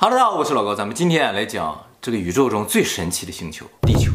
哈喽，大家好，我是老高，咱们今天来讲这个宇宙中最神奇的星球——地球。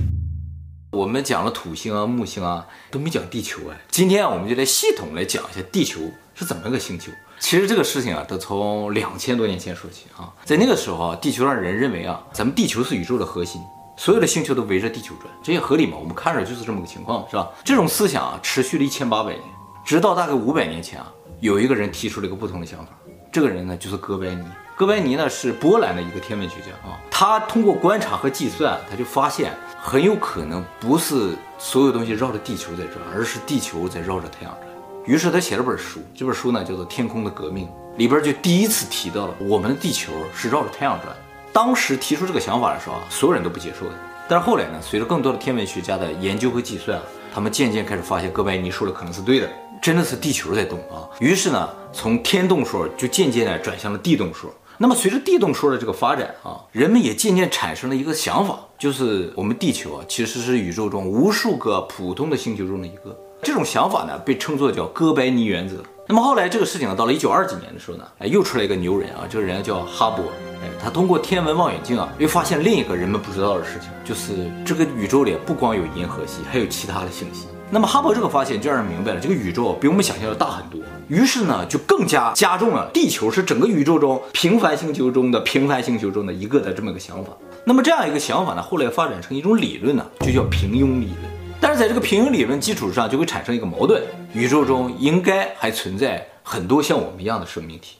我们讲了土星啊、木星啊，都没讲地球哎。今天啊我们就来系统来讲一下地球是怎么个星球。其实这个事情啊，得从两千多年前说起啊。在那个时候啊，地球上人认为啊，咱们地球是宇宙的核心，所有的星球都围着地球转，这也合理嘛？我们看着就是这么个情况，是吧？这种思想啊，持续了一千八百年，直到大概五百年前啊，有一个人提出了一个不同的想法。这个人呢，就是哥白尼。哥白尼呢是波兰的一个天文学家啊，他通过观察和计算，他就发现很有可能不是所有东西绕着地球在转，而是地球在绕着太阳转。于是他写了本书，这本书呢叫做《天空的革命》，里边就第一次提到了我们的地球是绕着太阳转。当时提出这个想法的时候啊，所有人都不接受的。但是后来呢，随着更多的天文学家的研究和计算啊，他们渐渐开始发现哥白尼说的可能是对的，真的是地球在动啊。于是呢，从天动说就渐渐的转向了地动说。那么随着地动说的这个发展啊，人们也渐渐产生了一个想法，就是我们地球啊，其实是宇宙中无数个普通的星球中的一个。这种想法呢，被称作叫哥白尼原则。那么后来这个事情呢，到了一九二几年的时候呢，哎，又出来一个牛人啊，这个人叫哈勃，哎，他通过天文望远镜啊，又发现另一个人们不知道的事情，就是这个宇宙里不光有银河系，还有其他的星系。那么哈勃这个发现就让人明白了，这个宇宙比我们想象的大很多。于是呢，就更加加重了地球是整个宇宙中平凡星球中的平凡星球中的一个的这么一个想法。那么这样一个想法呢，后来发展成一种理论呢，就叫平庸理论。但是在这个平庸理论基础上，就会产生一个矛盾：宇宙中应该还存在很多像我们一样的生命体。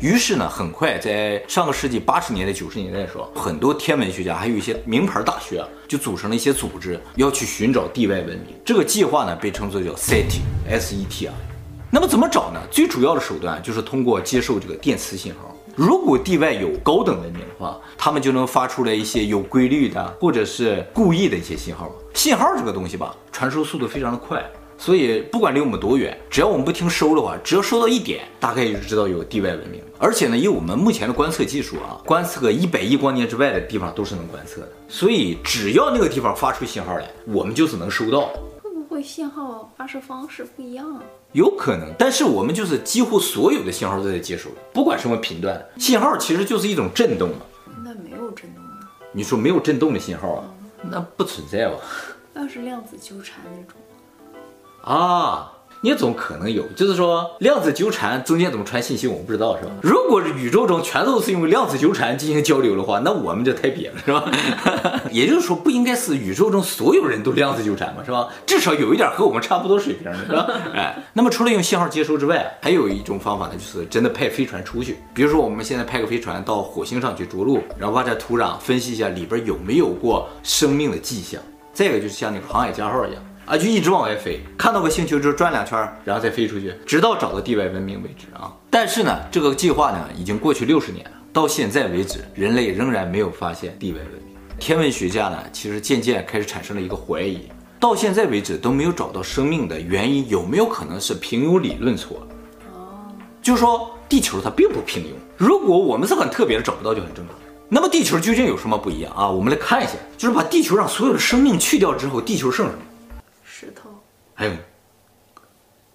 于是呢，很快在上个世纪八十年代、九十年代的时候，很多天文学家还有一些名牌大学啊，就组成了一些组织，要去寻找地外文明。这个计划呢，被称作叫 SET，S-E-T 啊。那么怎么找呢？最主要的手段就是通过接受这个电磁信号。如果地外有高等文明的话，他们就能发出来一些有规律的或者是故意的一些信号。信号这个东西吧，传输速度非常的快。所以不管离我们多远，只要我们不听收的话，只要收到一点，大概就知道有地外文明。而且呢，以我们目前的观测技术啊，观测个一百亿光年之外的地方都是能观测的。所以只要那个地方发出信号来，我们就是能收到。会不会信号发射方式不一样啊？有可能，但是我们就是几乎所有的信号都在接收，不管什么频段，信号其实就是一种震动嘛。那没有震动的？你说没有震动的信号啊？那不存在吧？要是量子纠缠那种。啊，你总可能有，就是说量子纠缠中间怎么传信息，我们不知道是吧？如果是宇宙中全都是用量子纠缠进行交流的话，那我们就太瘪了是吧？也就是说，不应该是宇宙中所有人都量子纠缠嘛，是吧？至少有一点和我们差不多水平的是吧？哎，那么除了用信号接收之外，还有一种方法呢，就是真的派飞船出去，比如说我们现在派个飞船到火星上去着陆，然后挖点土壤分析一下里边有没有过生命的迹象。再一个就是像那个航海家号一样。啊，就一直往外飞，看到个星球之后转两圈，然后再飞出去，直到找到地外文明为止啊。但是呢，这个计划呢已经过去六十年了，到现在为止，人类仍然没有发现地外文明。天文学家呢，其实渐渐开始产生了一个怀疑，到现在为止都没有找到生命的原因，有没有可能是平庸理论错了？哦，就是说地球它并不平庸。如果我们是很特别的找不到，就很正常。那么地球究竟有什么不一样啊？我们来看一下，就是把地球上所有的生命去掉之后，地球剩什么？还有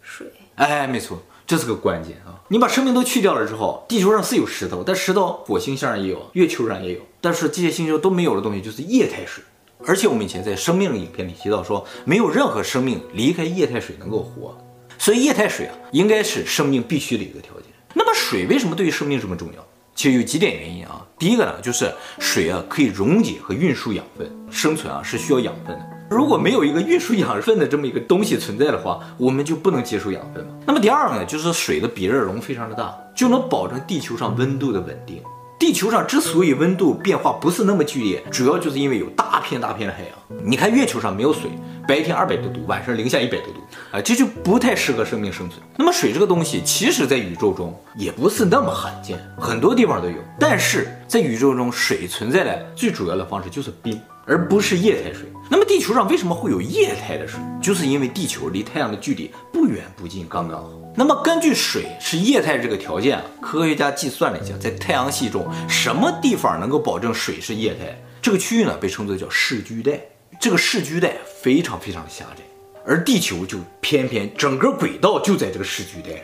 水，哎，没错，这是个关键啊！你把生命都去掉了之后，地球上是有石头，但石头火星上也有，月球上也有，但是这些星球都没有的东西就是液态水。而且我们以前在生命的影片里提到说，没有任何生命离开液态水能够活，所以液态水啊，应该是生命必须的一个条件。那么水为什么对于生命这么重要？其实有几点原因啊。第一个呢，就是水啊可以溶解和运输养分，生存啊是需要养分的。如果没有一个运输养分的这么一个东西存在的话，我们就不能接受养分嘛。那么第二个呢，就是水的比热容非常的大，就能保证地球上温度的稳定。地球上之所以温度变化不是那么剧烈，主要就是因为有大片大片的海洋。你看月球上没有水，白天二百多度，晚上零下一百多度，啊，这就不太适合生命生存。那么水这个东西，其实在宇宙中也不是那么罕见，很多地方都有。但是在宇宙中，水存在的最主要的方式就是冰。而不是液态水。那么地球上为什么会有液态的水？就是因为地球离太阳的距离不远不近，刚刚好。那么根据水是液态这个条件啊，科学家计算了一下，在太阳系中什么地方能够保证水是液态？这个区域呢被称作叫视居带。这个视居带非常非常狭窄，而地球就偏偏整个轨道就在这个视居带上。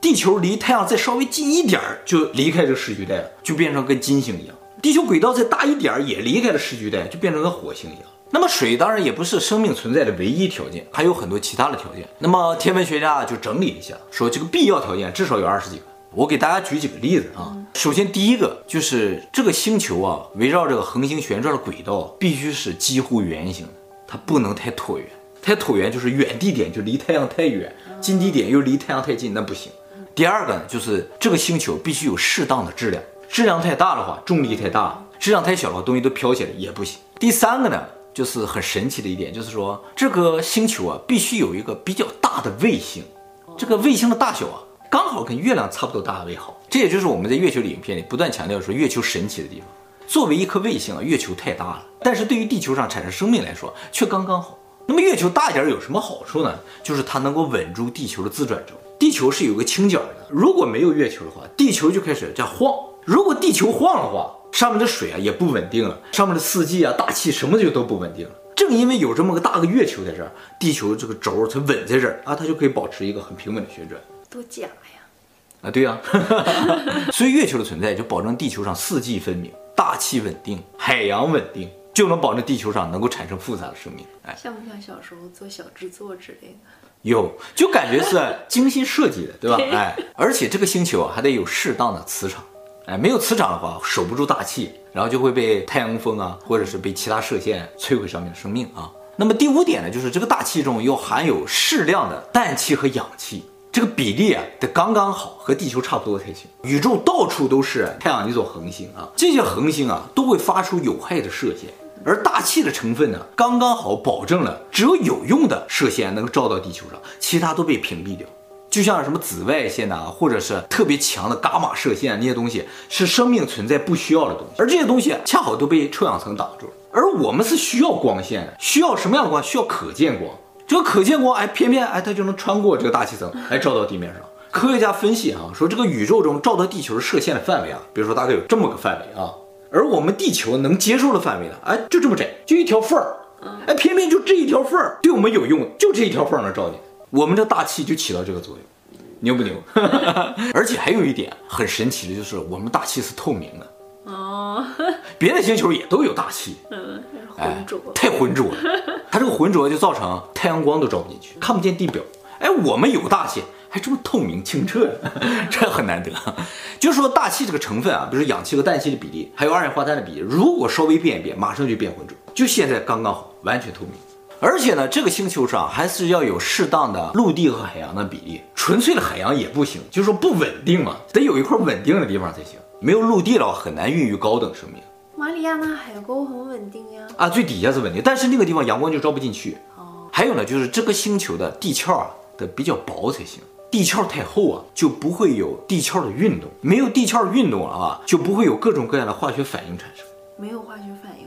地球离太阳再稍微近一点儿，就离开这个视距带了，就变成跟金星一样。地球轨道再大一点儿，也离开了市区带，就变成跟火星一样。那么水当然也不是生命存在的唯一条件，还有很多其他的条件。那么天文学家就整理一下，说这个必要条件至少有二十几个。我给大家举几个例子啊。首先第一个就是这个星球啊，围绕这个恒星旋转的轨道必须是几乎圆形的，它不能太椭圆。太椭圆就是远地点就离太阳太远，近地点又离太阳太近，那不行。第二个呢，就是这个星球必须有适当的质量，质量太大的话，重力太大；质量太小的话，东西都飘起来也不行。第三个呢？就是很神奇的一点，就是说这个星球啊，必须有一个比较大的卫星，这个卫星的大小啊，刚好跟月亮差不多大为好。这也就是我们在月球的影片里不断强调说月球神奇的地方。作为一颗卫星啊，月球太大了，但是对于地球上产生生命来说却刚刚好。那么月球大一点有什么好处呢？就是它能够稳住地球的自转轴。地球是有个倾角的，如果没有月球的话，地球就开始在晃。如果地球晃的话，上面的水啊也不稳定了，上面的四季啊、大气什么就都不稳定了。正因为有这么个大个月球在这儿，地球这个轴才稳在这儿啊，它就可以保持一个很平稳的旋转。多假呀！啊，对呀、啊，所以月球的存在就保证地球上四季分明、大气稳定、海洋稳定，就能保证地球上能够产生复杂的生命。哎，像不像小时候做小制作之类的？有，就感觉是精心设计的，对吧？哎，而且这个星球啊还得有适当的磁场。哎，没有磁场的话，守不住大气，然后就会被太阳风啊，或者是被其他射线摧毁上面的生命啊。那么第五点呢，就是这个大气中又含有适量的氮气和氧气，这个比例啊得刚刚好，和地球差不多才行。宇宙到处都是太阳一座恒星啊，这些恒星啊都会发出有害的射线，而大气的成分呢，刚刚好保证了只有有用的射线能够照到地球上，其他都被屏蔽掉。就像什么紫外线呐，或者是特别强的伽马射线那些东西，是生命存在不需要的东西，而这些东西恰好都被臭氧层挡住了。而我们是需要光线的，需要什么样的光？需要可见光。这个可见光，哎，偏偏哎，它就能穿过这个大气层，哎照到地面上。科学家分析啊，说这个宇宙中照到地球射线的范围啊，比如说大概有这么个范围啊，而我们地球能接受的范围呢，哎，就这么窄，就一条缝儿，哎，偏偏就这一条缝儿对我们有用，就这一条缝儿能照见。我们这大气就起到这个作用，牛不牛？而且还有一点很神奇的，就是我们大气是透明的哦。别的星球也都有大气，嗯，浑浊，太浑浊了。它这个浑浊就造成太阳光都照不进去，看不见地表。哎，我们有大气，还这么透明清澈，这很难得。就是说大气这个成分啊，比如说氧气和氮气的比例，还有二氧化碳的比例，如果稍微变一变，马上就变浑浊。就现在刚刚好，完全透明。而且呢，这个星球上还是要有适当的陆地和海洋的比例，纯粹的海洋也不行，就是说不稳定嘛，得有一块稳定的地方才行。没有陆地的话，很难孕育高等生命。马里亚纳海沟很稳定呀，啊，最底下是稳定，但是那个地方阳光就照不进去。哦，还有呢，就是这个星球的地壳啊得比较薄才行，地壳太厚啊就不会有地壳的运动，没有地壳运动了啊就不会有各种各样的化学反应产生。没有化学反应？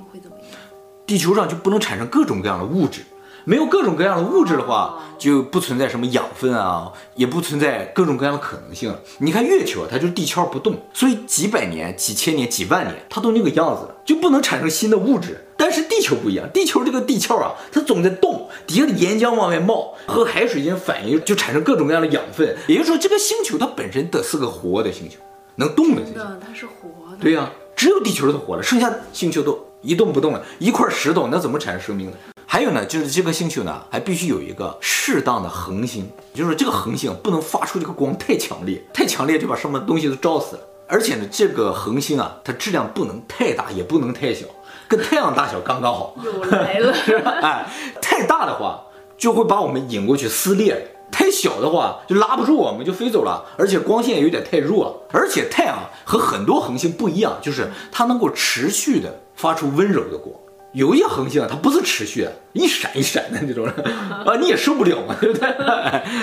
地球上就不能产生各种各样的物质。没有各种各样的物质的话，就不存在什么养分啊，也不存在各种各样的可能性。你看月球，它就是地壳不动，所以几百年、几千年、几万年，它都那个样子了，就不能产生新的物质。但是地球不一样，地球这个地壳啊，它总在动，底下的岩浆往外冒，和海水进行反应，就产生各种各样的养分。也就是说，这个星球它本身得是个活的星球，能动的星球。它是活的。对呀、啊，只有地球是活的，剩下星球都一动不动的，一块石头，那怎么产生生命呢？还有呢，就是这颗星球呢，还必须有一个适当的恒星，就是这个恒星不能发出这个光太强烈，太强烈就把上面的东西都照死了。而且呢，这个恒星啊，它质量不能太大，也不能太小，跟太阳大小刚刚好。又来了，是吧？哎，太大的话就会把我们引过去撕裂，太小的话就拉不住我们就飞走了。而且光线有点太弱，而且太阳和很多恒星不一样，就是它能够持续的发出温柔的光。有一些恒星啊，它不是持续的，一闪一闪的那种 啊，你也受不了嘛，对不对？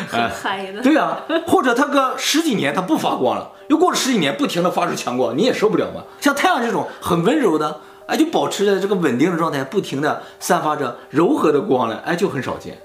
很嗨的。对啊，或者它个十几年它不发光了，又过了十几年不停的发出强光，你也受不了嘛。像太阳这种很温柔的，哎，就保持着这个稳定的状态，不停的散发着柔和的光了，哎，就很少见。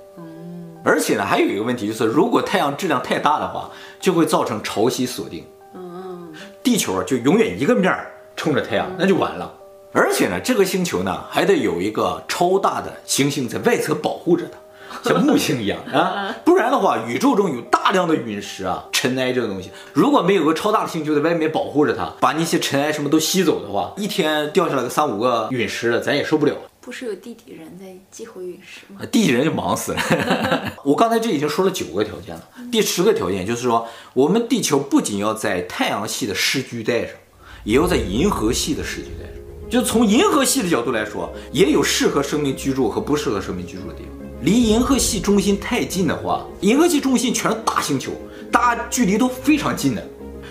嗯。而且呢，还有一个问题就是，如果太阳质量太大的话，就会造成潮汐锁定。嗯。地球啊，就永远一个面儿冲着太阳，那就完了。而且呢，这个星球呢还得有一个超大的行星在外侧保护着它，像木星一样啊。不然的话，宇宙中有大量的陨石啊、尘埃这个东西，如果没有个超大的星球在外面保护着它，把那些尘埃什么都吸走的话，一天掉下来个三五个陨石了，咱也受不了。不是有地底人在激活陨石吗？地底人就忙死了。我刚才这已经说了九个条件了，第十个条件就是说，我们地球不仅要在太阳系的视距带上，也要在银河系的视距带上。就从银河系的角度来说，也有适合生命居住和不适合生命居住的地方。离银河系中心太近的话，银河系中心全是大星球，大家距离都非常近的。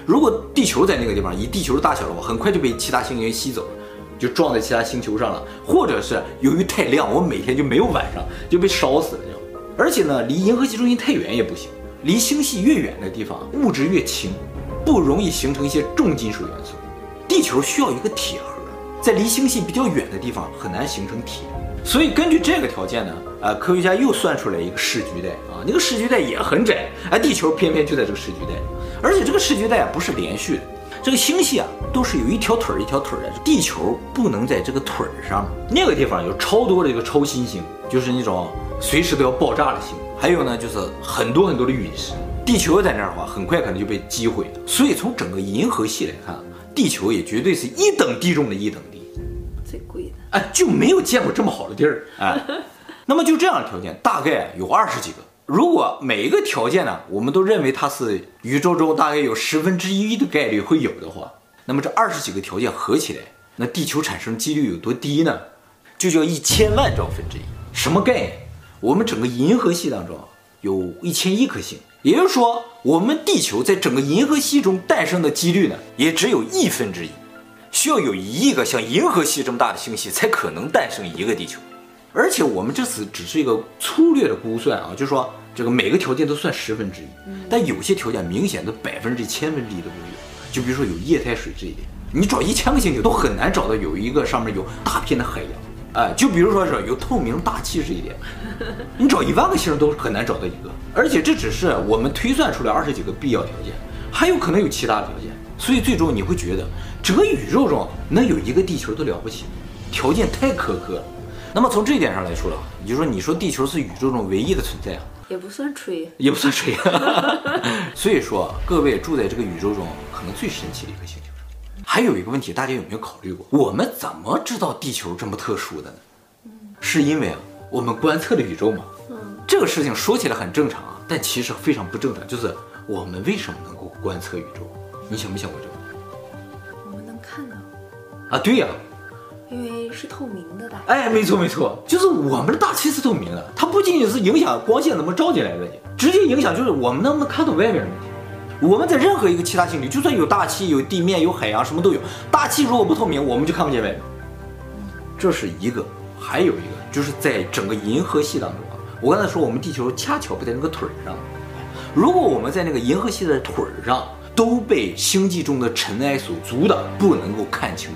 如果地球在那个地方，以地球的大小的话，很快就被其他星云吸走了。就撞在其他星球上了，或者是由于太亮，我每天就没有晚上，就被烧死了。就，而且呢，离银河系中心太远也不行，离星系越远的地方，物质越轻，不容易形成一些重金属元素。地球需要一个铁盒，在离星系比较远的地方很难形成铁。所以根据这个条件呢，呃，科学家又算出来一个视距带啊，那个视距带也很窄，哎，地球偏偏就在这个视距带，而且这个视距带不是连续的。这个星系啊，都是有一条腿儿一条腿儿的。地球不能在这个腿儿上，那个地方有超多的这个超新星，就是那种随时都要爆炸的星。还有呢，就是很多很多的陨石。地球在那儿的话，很快可能就被击毁了。所以从整个银河系来看，地球也绝对是一等地中的一等地，最贵的。哎，就没有见过这么好的地儿。哎，那么就这样的条件，大概有二十几个。如果每一个条件呢，我们都认为它是宇宙中大概有十分之一的概率会有的话，那么这二十几个条件合起来，那地球产生几率有多低呢？就叫一千万兆分之一。什么概念？我们整个银河系当中有一千亿颗星，也就是说，我们地球在整个银河系中诞生的几率呢，也只有亿分之一。需要有一亿个像银河系这么大的星系，才可能诞生一个地球。而且我们这次只是一个粗略的估算啊，就是说这个每个条件都算十分之一，但有些条件明显的百分之一、千分之一都没有。就比如说有液态水这一点，你找一千个星球都很难找到有一个上面有大片的海洋。哎，就比如说是有透明大气这一点，你找一万个星都很难找到一个。而且这只是我们推算出来二十几个必要条件，还有可能有其他条件。所以最终你会觉得整个宇宙中能有一个地球都了不起，条件太苛刻了。那么从这一点上来说了，你就说你说地球是宇宙中唯一的存在啊，也不算吹，也不算吹。所以说，各位住在这个宇宙中可能最神奇的一颗星球上，还有一个问题，大家有没有考虑过？我们怎么知道地球这么特殊的呢？是因为啊，我们观测的宇宙嘛。嗯，这个事情说起来很正常啊，但其实非常不正常。就是我们为什么能够观测宇宙？你想没想过这个？我们能看到。啊，对呀。因为是透明的大气，哎，没错没错，就是我们的大气是透明的，它不仅仅是影响光线怎么照进来的问题，直接影响就是我们能不能看到外面的问题。我们在任何一个其他星球，就算有大气、有地面、有海洋，什么都有，大气如果不透明，我们就看不见外面。这是一个，还有一个就是在整个银河系当中啊，我刚才说我们地球恰巧不在那个腿上，如果我们在那个银河系的腿上都被星际中的尘埃所阻挡，不能够看清。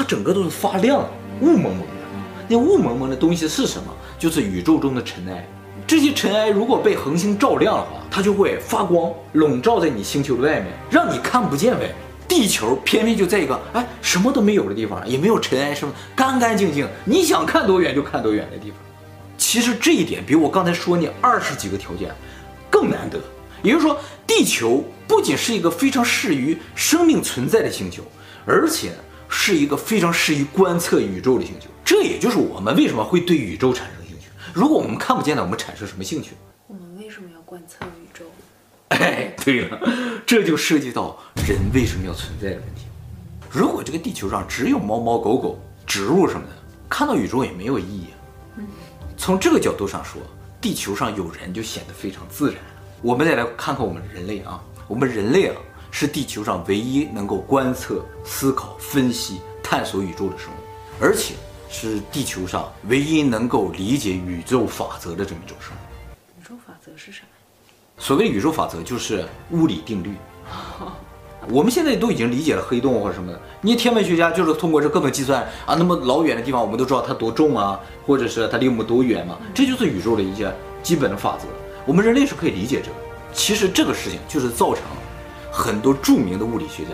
它整个都是发亮，雾蒙蒙的。那雾蒙蒙的东西是什么？就是宇宙中的尘埃。这些尘埃如果被恒星照亮的话，它就会发光，笼罩在你星球的外面，让你看不见外面。地球偏偏就在一个哎什么都没有的地方，也没有尘埃，什么干干净净，你想看多远就看多远的地方。其实这一点比我刚才说你二十几个条件更难得。也就是说，地球不仅是一个非常适于生命存在的星球，而且。是一个非常适宜观测宇宙的星球，这也就是我们为什么会对宇宙产生兴趣。如果我们看不见的，我们产生什么兴趣？我们为什么要观测宇宙？哎，对了，这就涉及到人为什么要存在的问题。如果这个地球上只有猫猫狗狗、植物什么的，看到宇宙也没有意义。嗯从这个角度上说，地球上有人就显得非常自然。我们再来看看我们人类啊，我们人类啊。是地球上唯一能够观测、思考、分析、探索宇宙的生物，而且是地球上唯一能够理解宇宙法则的这么一种生物。宇宙法则是什么？所谓宇宙法则就是物理定律。我们现在都已经理解了黑洞或者什么的，你天文学家就是通过这各种计算啊，那么老远的地方我们都知道它多重啊，或者是它离我们多远嘛，这就是宇宙的一些基本的法则。我们人类是可以理解这个。其实这个事情就是造成。很多著名的物理学家，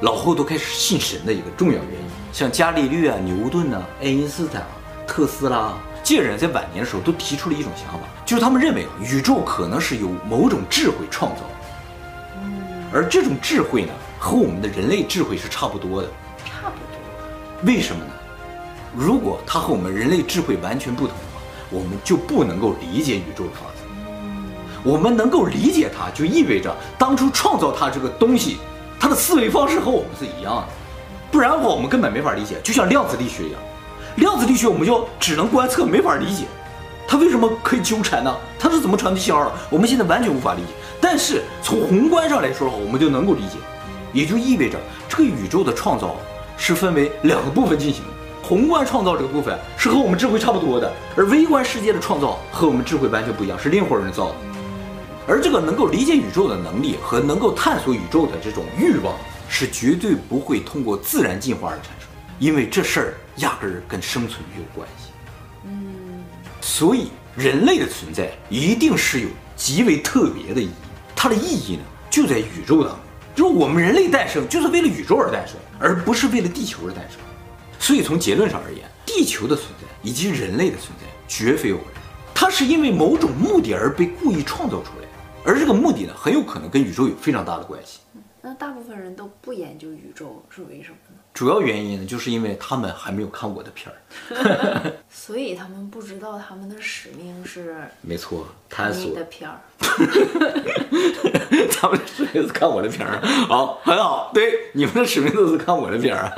老后都开始信神的一个重要原因，像伽利略啊、牛顿啊、爱因斯坦啊、特斯拉，芥人在晚年的时候都提出了一种想法，就是他们认为啊，宇宙可能是由某种智慧创造的，而这种智慧呢，和我们的人类智慧是差不多的。差不多。为什么呢？如果它和我们人类智慧完全不同的话，我们就不能够理解宇宙的法则。我们能够理解它，就意味着当初创造它这个东西，它的思维方式和我们是一样的。不然的话，我们根本没法理解。就像量子力学一样。量子力学我们就只能观测，没法理解，它为什么可以纠缠呢？它是怎么传递信号的？我们现在完全无法理解。但是从宏观上来说的话，我们就能够理解，也就意味着这个宇宙的创造是分为两个部分进行的。宏观创造这个部分是和我们智慧差不多的，而微观世界的创造和我们智慧完全不一样，是另一伙人造的。而这个能够理解宇宙的能力和能够探索宇宙的这种欲望，是绝对不会通过自然进化而产生，因为这事儿。压根儿跟生存没有关系，嗯，所以人类的存在一定是有极为特别的意义。它的意义呢，就在宇宙当中，就是我们人类诞生就是为了宇宙而诞生，而不是为了地球而诞生。所以从结论上而言，地球的存在以及人类的存在绝非偶然，它是因为某种目的而被故意创造出来，而这个目的呢，很有可能跟宇宙有非常大的关系。那大部分人都不研究宇宙是为什么呢？主要原因呢，就是因为他们还没有看我的片儿，所以他们不知道他们的使命是没错，探索的片儿。他们的使命是看我的片儿，好，很好，对，你们的使命都是看我的片儿。